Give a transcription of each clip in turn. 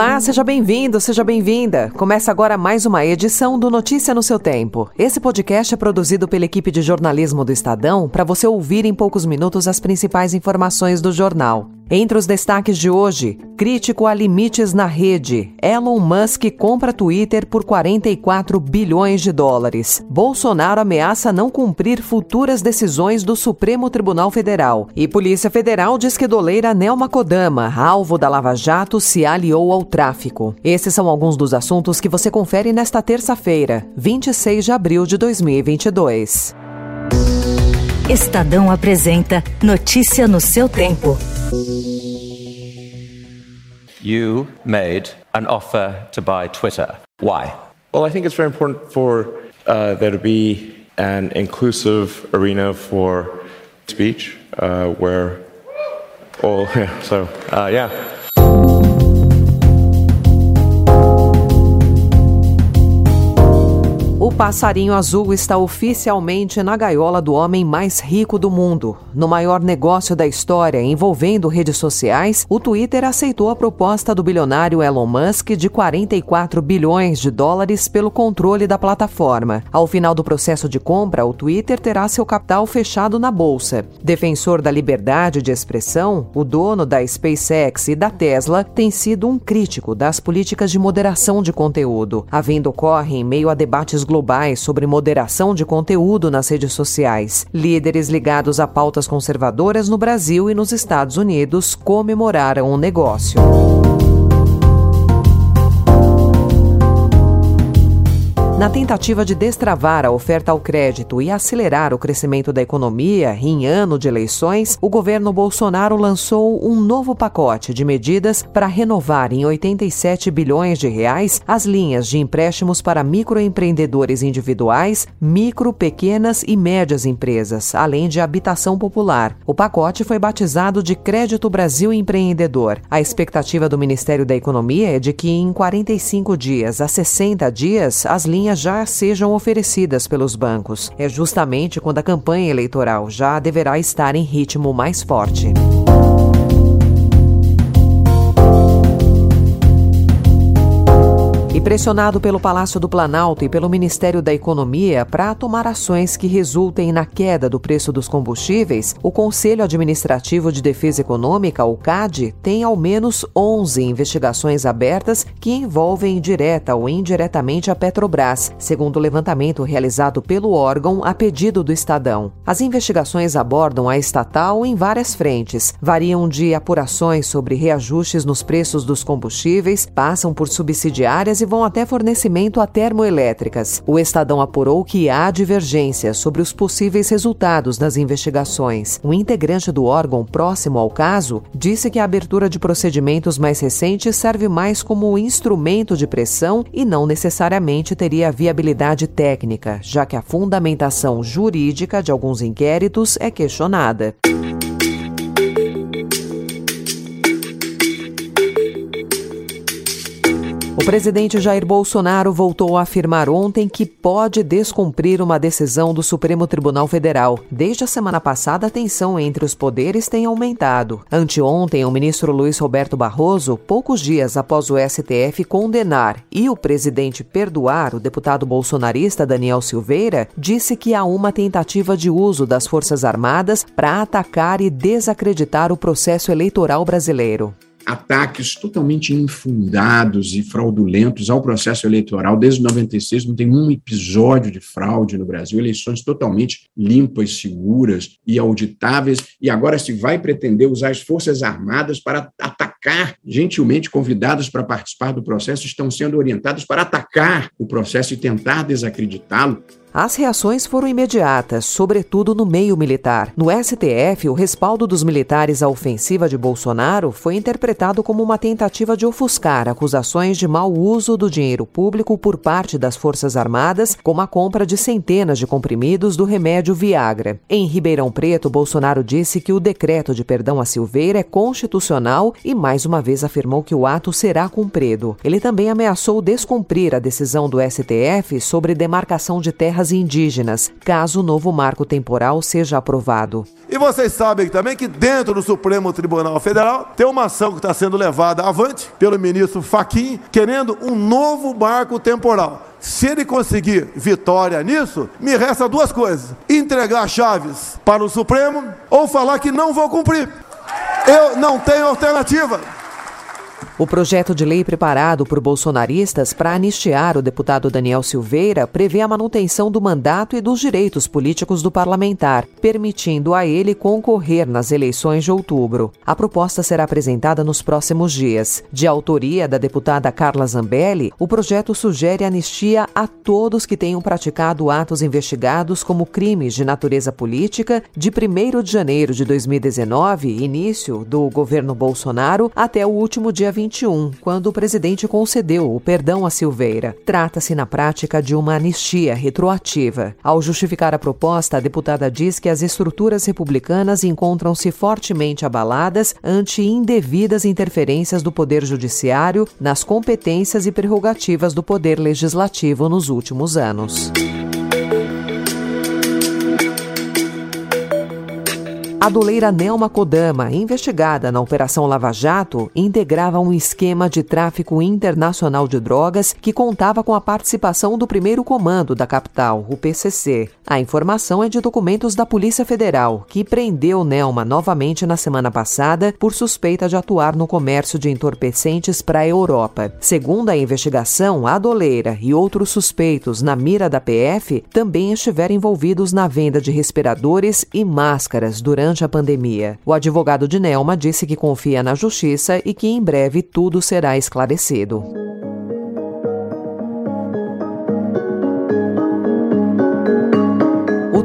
Olá, seja bem-vindo, seja bem-vinda. Começa agora mais uma edição do Notícia no seu Tempo. Esse podcast é produzido pela equipe de jornalismo do Estadão para você ouvir em poucos minutos as principais informações do jornal. Entre os destaques de hoje, crítico a limites na rede. Elon Musk compra Twitter por 44 bilhões de dólares. Bolsonaro ameaça não cumprir futuras decisões do Supremo Tribunal Federal. E Polícia Federal diz que doleira Nelma Kodama, alvo da Lava Jato, se aliou ao tráfico. Esses são alguns dos assuntos que você confere nesta terça-feira, 26 de abril de 2022. Estadão apresenta Notícia no seu tempo. You made an offer to buy Twitter. Why? Well, I think it's very important for uh, there to be an inclusive arena for speech uh, where all, yeah, so, uh, yeah. Passarinho azul está oficialmente na gaiola do homem mais rico do mundo. No maior negócio da história envolvendo redes sociais, o Twitter aceitou a proposta do bilionário Elon Musk de 44 bilhões de dólares pelo controle da plataforma. Ao final do processo de compra, o Twitter terá seu capital fechado na bolsa. Defensor da liberdade de expressão, o dono da SpaceX e da Tesla tem sido um crítico das políticas de moderação de conteúdo. A venda ocorre em meio a debates globais sobre moderação de conteúdo nas redes sociais. Líderes ligados a pautas conservadoras no Brasil e nos Estados Unidos comemoraram o negócio. Na tentativa de destravar a oferta ao crédito e acelerar o crescimento da economia em ano de eleições, o governo Bolsonaro lançou um novo pacote de medidas para renovar em 87 bilhões de reais as linhas de empréstimos para microempreendedores individuais, micro, pequenas e médias empresas, além de habitação popular. O pacote foi batizado de Crédito Brasil Empreendedor. A expectativa do Ministério da Economia é de que em 45 dias a 60 dias as linhas já sejam oferecidas pelos bancos. É justamente quando a campanha eleitoral já deverá estar em ritmo mais forte. Pressionado pelo Palácio do Planalto e pelo Ministério da Economia para tomar ações que resultem na queda do preço dos combustíveis, o Conselho Administrativo de Defesa Econômica, o CAD, tem ao menos 11 investigações abertas que envolvem direta ou indiretamente a Petrobras, segundo o levantamento realizado pelo órgão a pedido do Estadão. As investigações abordam a estatal em várias frentes, variam de apurações sobre reajustes nos preços dos combustíveis, passam por subsidiárias e vão até fornecimento a termoelétricas. O Estadão apurou que há divergências sobre os possíveis resultados das investigações. Um integrante do órgão próximo ao caso disse que a abertura de procedimentos mais recentes serve mais como instrumento de pressão e não necessariamente teria viabilidade técnica, já que a fundamentação jurídica de alguns inquéritos é questionada. O presidente Jair Bolsonaro voltou a afirmar ontem que pode descumprir uma decisão do Supremo Tribunal Federal. Desde a semana passada, a tensão entre os poderes tem aumentado. Anteontem, o ministro Luiz Roberto Barroso, poucos dias após o STF condenar e o presidente perdoar o deputado bolsonarista Daniel Silveira, disse que há uma tentativa de uso das Forças Armadas para atacar e desacreditar o processo eleitoral brasileiro ataques totalmente infundados e fraudulentos ao processo eleitoral. Desde 96 não tem um episódio de fraude no Brasil, eleições totalmente limpas, seguras e auditáveis, e agora se vai pretender usar as Forças Armadas para atacar, gentilmente convidadas para participar do processo, estão sendo orientadas para atacar o processo e tentar desacreditá-lo. As reações foram imediatas, sobretudo no meio militar. No STF, o respaldo dos militares à ofensiva de Bolsonaro foi interpretado como uma tentativa de ofuscar acusações de mau uso do dinheiro público por parte das Forças Armadas, como a compra de centenas de comprimidos do remédio Viagra. Em Ribeirão Preto, Bolsonaro disse que o decreto de perdão a Silveira é constitucional e mais uma vez afirmou que o ato será cumprido. Ele também ameaçou descumprir a decisão do STF sobre demarcação de terras indígenas, caso o novo marco temporal seja aprovado. E vocês sabem também que dentro do Supremo Tribunal Federal tem uma ação que está sendo levada avante pelo ministro Faquim, querendo um novo marco temporal. Se ele conseguir vitória nisso, me resta duas coisas: entregar chaves para o Supremo ou falar que não vou cumprir. Eu não tenho alternativa. O projeto de lei preparado por bolsonaristas para anistiar o deputado Daniel Silveira prevê a manutenção do mandato e dos direitos políticos do parlamentar, permitindo a ele concorrer nas eleições de outubro. A proposta será apresentada nos próximos dias. De autoria da deputada Carla Zambelli, o projeto sugere anistia a todos que tenham praticado atos investigados como crimes de natureza política de 1 de janeiro de 2019, início do governo Bolsonaro, até o último dia 20 2021, quando o presidente concedeu o perdão a Silveira. Trata-se, na prática, de uma anistia retroativa. Ao justificar a proposta, a deputada diz que as estruturas republicanas encontram-se fortemente abaladas ante indevidas interferências do Poder Judiciário nas competências e prerrogativas do Poder Legislativo nos últimos anos. A doleira Nelma Kodama, investigada na Operação Lava Jato, integrava um esquema de tráfico internacional de drogas que contava com a participação do primeiro comando da capital, o PCC. A informação é de documentos da Polícia Federal, que prendeu Nelma novamente na semana passada por suspeita de atuar no comércio de entorpecentes para a Europa. Segundo a investigação, a doleira e outros suspeitos na mira da PF também estiveram envolvidos na venda de respiradores e máscaras durante durante a pandemia. O advogado de Nelma disse que confia na justiça e que em breve tudo será esclarecido.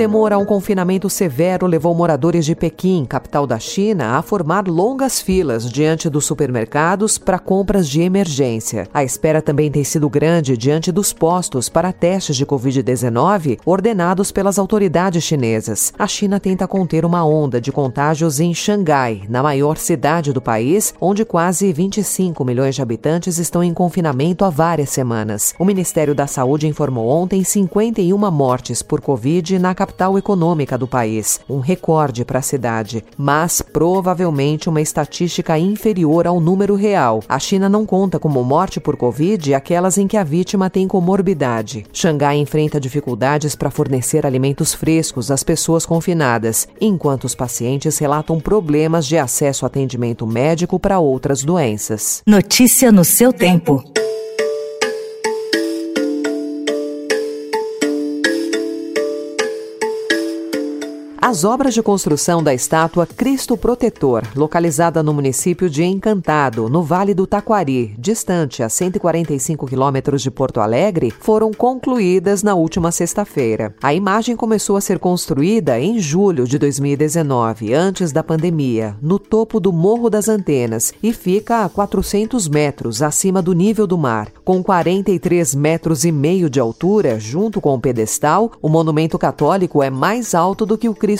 Temor a um confinamento severo levou moradores de Pequim, capital da China, a formar longas filas diante dos supermercados para compras de emergência. A espera também tem sido grande diante dos postos para testes de Covid-19 ordenados pelas autoridades chinesas. A China tenta conter uma onda de contágios em Xangai, na maior cidade do país, onde quase 25 milhões de habitantes estão em confinamento há várias semanas. O Ministério da Saúde informou ontem 51 mortes por Covid na capital econômica do país, um recorde para a cidade, mas provavelmente uma estatística inferior ao número real. A China não conta como morte por Covid aquelas em que a vítima tem comorbidade. Xangai enfrenta dificuldades para fornecer alimentos frescos às pessoas confinadas, enquanto os pacientes relatam problemas de acesso a atendimento médico para outras doenças. Notícia no seu tempo. As obras de construção da estátua Cristo Protetor, localizada no município de Encantado, no Vale do Taquari, distante a 145 quilômetros de Porto Alegre, foram concluídas na última sexta-feira. A imagem começou a ser construída em julho de 2019, antes da pandemia, no topo do Morro das Antenas e fica a 400 metros acima do nível do mar. Com 43 metros e meio de altura, junto com o pedestal, o monumento católico é mais alto do que o Cristo